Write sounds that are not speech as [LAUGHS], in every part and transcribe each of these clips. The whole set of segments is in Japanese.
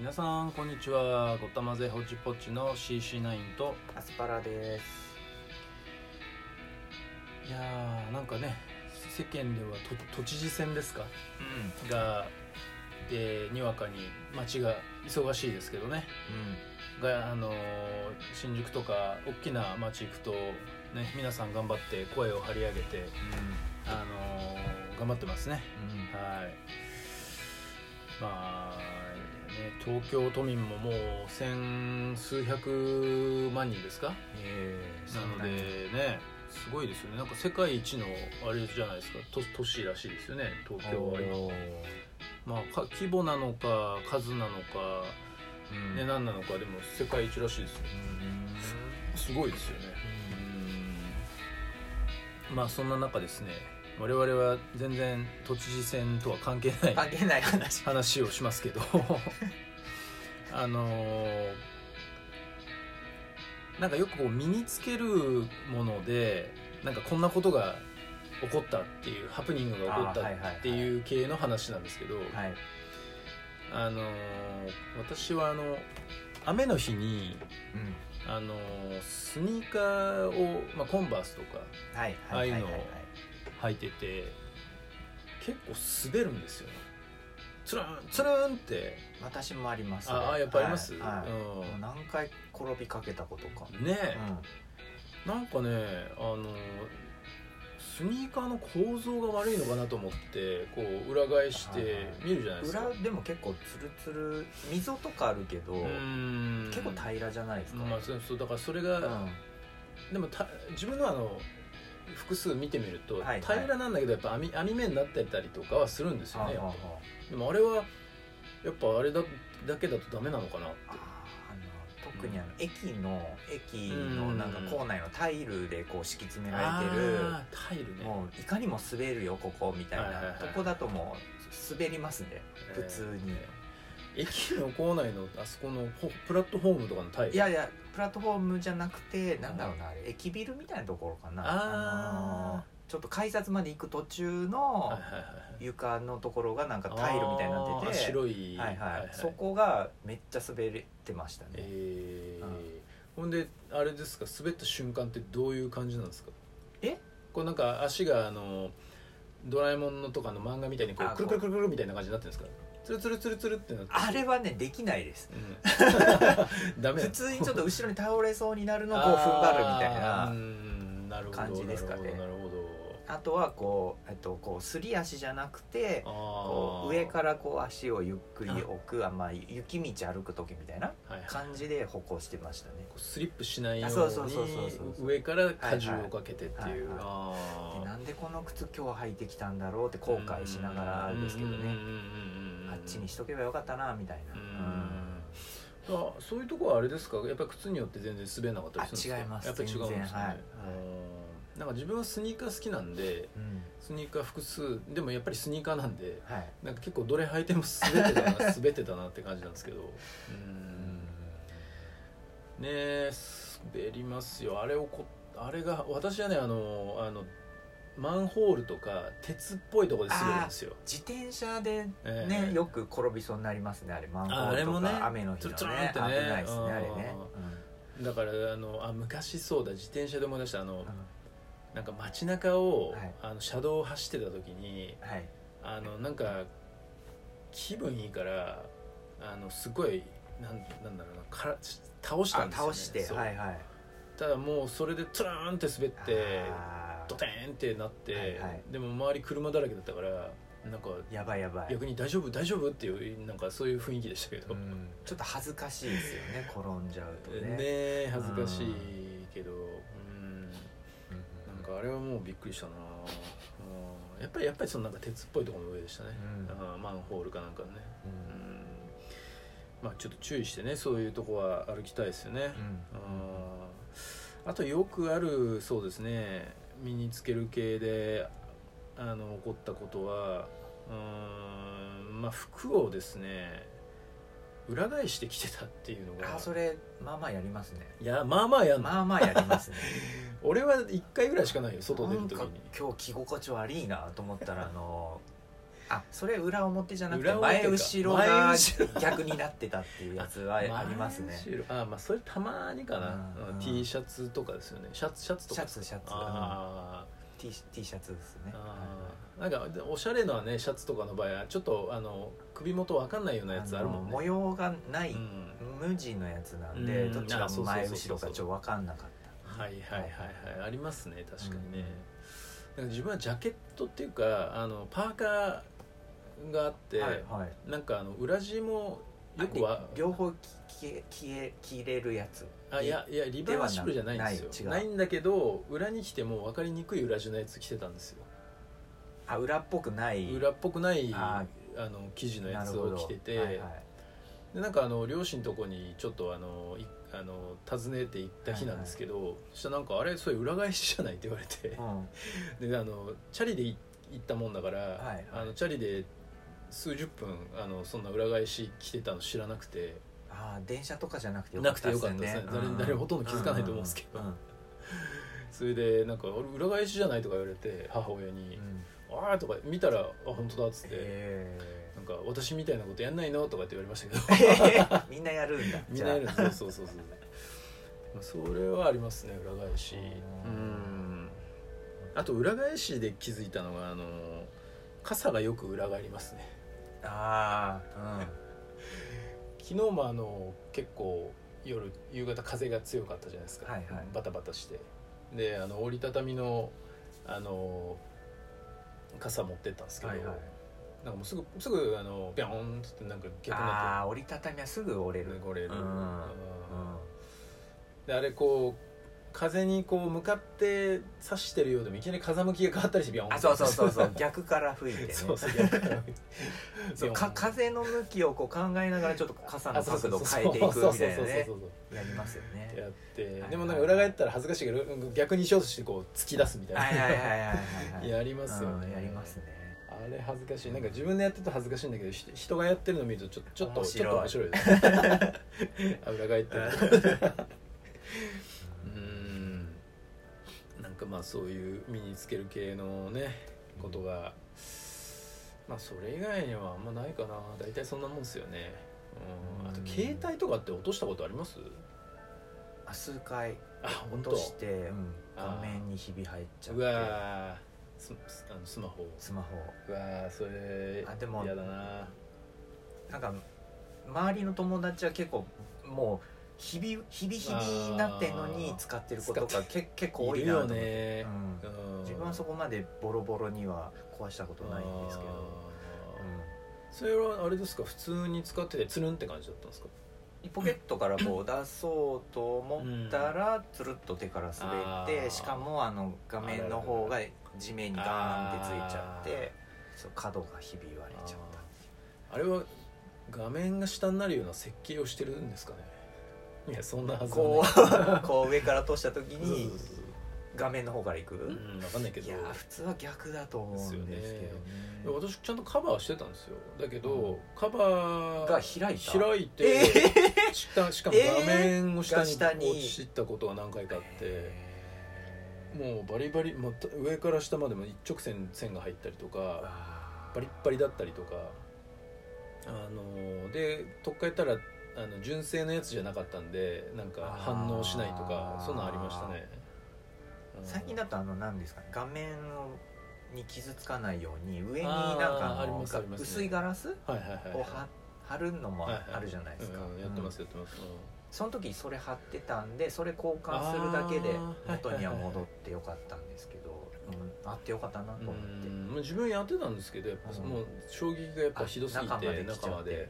皆さんこんにちは。ごったまぜほちぽちの CC9 とアスパラです。いやーなんかね世間ではと都知事選ですか？がでにわかに街が忙しいですけどね。があのー新宿とか大きな街行くとね皆さん頑張って声を張り上げてあのー頑張ってますね。はいまあね東京都民ももう千数百万人ですか？ええなのでねすごいですよね。なんか世界一のあれじゃないですか？都都市らしいですよね東京は。今まあか規模なのか数なのか、ね、何なのかでも世界一らしいですよ。すごいですよね。うん。まあそんな中ですね我々は全然都知事選とは関係ない関係ない話。話をしますけど。[LAUGHS] あのーなんかよくこう身につけるものでなんかこんなことが起こったっていうハプニングが起こったっていう系の話なんですけど、はい。あのー私はあの雨の日にうん。あのースニーカーを、まあ、コンバースとかはいああいうのはいはい。はい履いてて結構滑るんですよ。つるんつるんって。私もありますああやっぱあります、はいはい。うん。もう何回転びかけたことか。ねえ、うなんかねあのスニーカーの構造が悪いのかなと思ってこう裏返して見るじゃないですか。ん裏でも結構ツルツル溝とかあるけど結構平らじゃないですか。まあそうそうだからそれが、うん。でもた自分のあの複数見てみると、平らなんだけどやっぱ網網目になってたりとかはするんですよね。でもあれはやっぱあれだだけだとダメなのかなって。ああの特にあの駅の駅のなんか構内のタイルでこう敷き詰められてるタイルね。もういかにも滑るよここみたいな。いとこだともう滑りますね。普通に。えー駅の構内のあそこのホプラットフォームとかのタイルいやいやプラットフォームじゃなくてなんだろうなあれ駅ビルみたいなところかな。あー。のちょっと改札まで行く途中はいのはいはい。床のところがなんかタイルみたいになってて白い。はいはい。そこがめっちゃ滑ってましたね。えー。うん。ほんであれですか滑った瞬間ってどういう感じなんですか？え？こうなんか足があのドラえもんのとかの漫画みたいにこうあくるくるくるくるみたいな感じになってるんですか？つるつるつるつるってなって。あれはねできないです。うん。[LAUGHS] ダメ。普通にちょっと後ろに倒れそうになるのをこう踏ん張るみたいなんな感じですかね。なるほどあとはこう、えっと、こうすり足じゃなくてこう上からこう足をゆっくり置くあ。まあ雪道歩く時みたいな感じで歩行してましたね。スリップしないように上から荷重をかけてっていう。なんでこの靴今日履いてきたんだろうって後悔しながらですけどねっちにしとけばよかったなみたいな。うん。あそういうところはあれですか？やっぱり靴によって全然滑らなかったりするんですか？あ違います。やっぱり違うんですね、はい。うん。なんか自分はスニーカー好きなんでうん。スニーカー複数。でもやっぱりスニーカーなんではい。なんか結構どれ履いても滑ってたな滑ってたなって感じなんですけど。うん。ねえ滑りますよ。あれをこあれが私はねあのあのマンホールとか鉄っぽいところで滑るんですよ。自転車でえね、えよく転びそうになりますねあれ。マンホールとか雨の日のつるつるんね危ってねないですねあれね。だからあのあ昔そうだ自転車で思い出したあのうん。うんなんか街中を、はい。あの車道を走ってた時にはい。あのなんか気分いいからあのすごいなんなんだろうなから倒したあんですよ、ね、倒してはいはい。ただもうそれでトゥラーンって滑ってドテーンってなって、はいはい。でも周り車だらけだったからなんかやばいやばい。逆に大丈夫大丈夫っていうなんかそういう雰囲気でしたけど、うん。ちょっと恥ずかしいですよね [LAUGHS] 転んじゃうとね。ねえ恥ずかしいけどうん。なんかあれはもうびっくりしたな。うん。やっぱりやっぱりそのなんか鉄っぽいところの上でしたね、うん。マンホールかなんかね。うん。うん。まあちょっと注意してねそういうとこは歩きたいですよね、うん。あとよくあるそうですね身につける系であの起こったことはうーんまあ服をですね裏返してきてたっていうのがあそれまあまあやりますね。いやまあまあやまあまあやりますね。[LAUGHS] 俺は1回ぐらいしかないよ外出る時に。今日着心地悪いなと思ったらあのあそれ裏表じゃなくて裏表か。前後ろ前が後ろ。逆になってたっていうやつはありますね。前後ろ。あまあそれたまにかな、うん。うん T シャツとかですよね。シャツシャツとかシャツシャツあ T, T シャツですね。ー。あーなんかおしゃれなねシャツとかの場合はちょっとあの首元わかんないようなやつあるもんね。の模様がない、うん。無地のやつなんで、うん。どっちが前後ろかちょっと分かんなかった。はいはいはいはい。ありますね確かにね、なんか自分はジャケットっていうかあのパーカーがあって、はいはい。なんかあの裏地もよくはあ両方着着着え着れるやつ。あいやいやリバーシブルじゃないんですよ。ないんだけど裏に着ても分かりにくい裏地のやつ着てたんですよ。あ裏っぽくない。裏っぽくないああの生地のやつを着てて、はいはい。でなんかあの両親のとこにちょっとあのいあの訪ねて行った日なんですけど、そしたらなんかあれそれ裏返しじゃないって言われて。うん。[LAUGHS] であのチャリでい行ったもんだから、はい。あのチャリで数十分あのそんな裏返し着てたの知らなくて。あー電車とかじゃなくてよなくてよかったですね。誰うん。誰もほとんど気づかないと思うんですけど。うんうんそれでなんか「俺裏返しじゃない?」とか言われて母親に。うん「ああ」とか見たら「あ本当だ」っつって。へなんか私みたいなことやんないの？とかって言われましたけど。ーみんなやるんだ [LAUGHS] みんなやるんですそうそうそうそう。まあそれはありますね裏返し。ううん。んあと裏返しで気づいたのがあの傘がよく裏返りますねああ [LAUGHS] 昨日もあの結構夜夕方風が強かったじゃないですか、はいはい。バタバタして。であの折りたたみのあの傘持ってったんですけど、はいはい。なんかもうすぐすぐあのビョーンっつってなんか逆になああ折りたたみはすぐ折れる。ってこれる、うん。うん。であれこう風にこう向かって差してるようでもいきなり風向きが変わったりしてビョンあそうそうそうそう。[LAUGHS] 逆から吹いてね。そうそう逆からそうか風の向きをこう考えながらちょっと傘の角度変えていくみたいなねやりますよね。やって、でもなんか裏返ったら恥ずかしいけど逆にしようとしてこう突き出すみたいな、はいはいはいはいはい [LAUGHS] やりますよね、うんやりますね。あれ恥ずかしい。なんか自分でやってると恥ずかしいんだけどひ人がやってるの見るとちょちょっと面白いちょっと面白いですね。[LAUGHS] あ裏返ってるまあそういう身につける系のねことがまあそれ以外にはあんまないかな。大体そんなもんですよね。うん。あとうん。携帯とかって落としたことあります？あ数回。あ本当？落として、うん。画面にひび入っちゃっうてわー。ススあのスマホスマホうわーそれあでも嫌だな。なんか周りの友達は結構もうひびひびひびになってんのに使ってることがけ結構多いなと思って。ね。うん。うん。自分はそこまでボロボロには壊したことないんですけど、あー。それはあれですか？普通に使っててつるんって感じだったんですか？うんポケットからこう出そうと思ったらつるっと手から滑ってしかもあの画面の方が地面にガーンってついちゃっあてそう角がひび割れちゃっあれは画面が下になるような設計をしてるんですかね？いやそんなはたずこはう [LAUGHS] こう上から落とした時ないに画面の方から行く、うん分かんないけど。いやー普通は逆だと思うんですけどね。私ちゃんとカバーしてたんですよ。だけど、うん。カバーが開いた。開いて、え下しかも画面を下が下にに。落ちたことが何回かあって、へもうバリバリ、まあ、上から下までも一直線線が入ったりとー。かバリッバリだったりとか。あのでとっかえたらあの純正のやつじゃなかったんでなんか反応しないとかそんなんありましたね。うん。最近だとあの何ですかね画面に傷つかないように上になんかあのあね薄いガラスはいはいはいをは貼るのもはいはい。あるじゃないですか、うんやってますやってます、その時それ貼ってたんでそれ交換するだけで元には戻ってよかったんですけど、うん、あってよかったなとう思って、自分やってたんですけどやっぱうん。もう衝撃がやっぱひどすぎてあ中まで中まで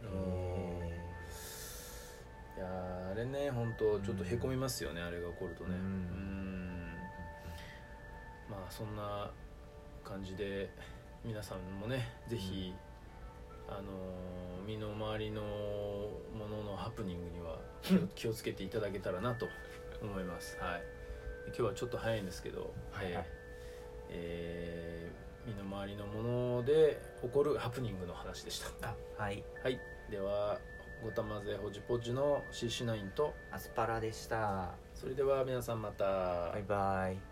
れね本当ちょっとへこみますよね、あれが起こるとね。うん。うん。まあそんな感じで皆さんもねぜひ、あのー身の回りのもののハプニングには [LAUGHS] 気をつけていただけたらなと思います。はい。今日はちょっと早いんですけど、はいはい。えー身の回りのもので起こるハプニングの話でした。あはい。はい。ではごたまぜほじぽじの CC9 と。アスパラでした。それでは皆さんまた。バイバイ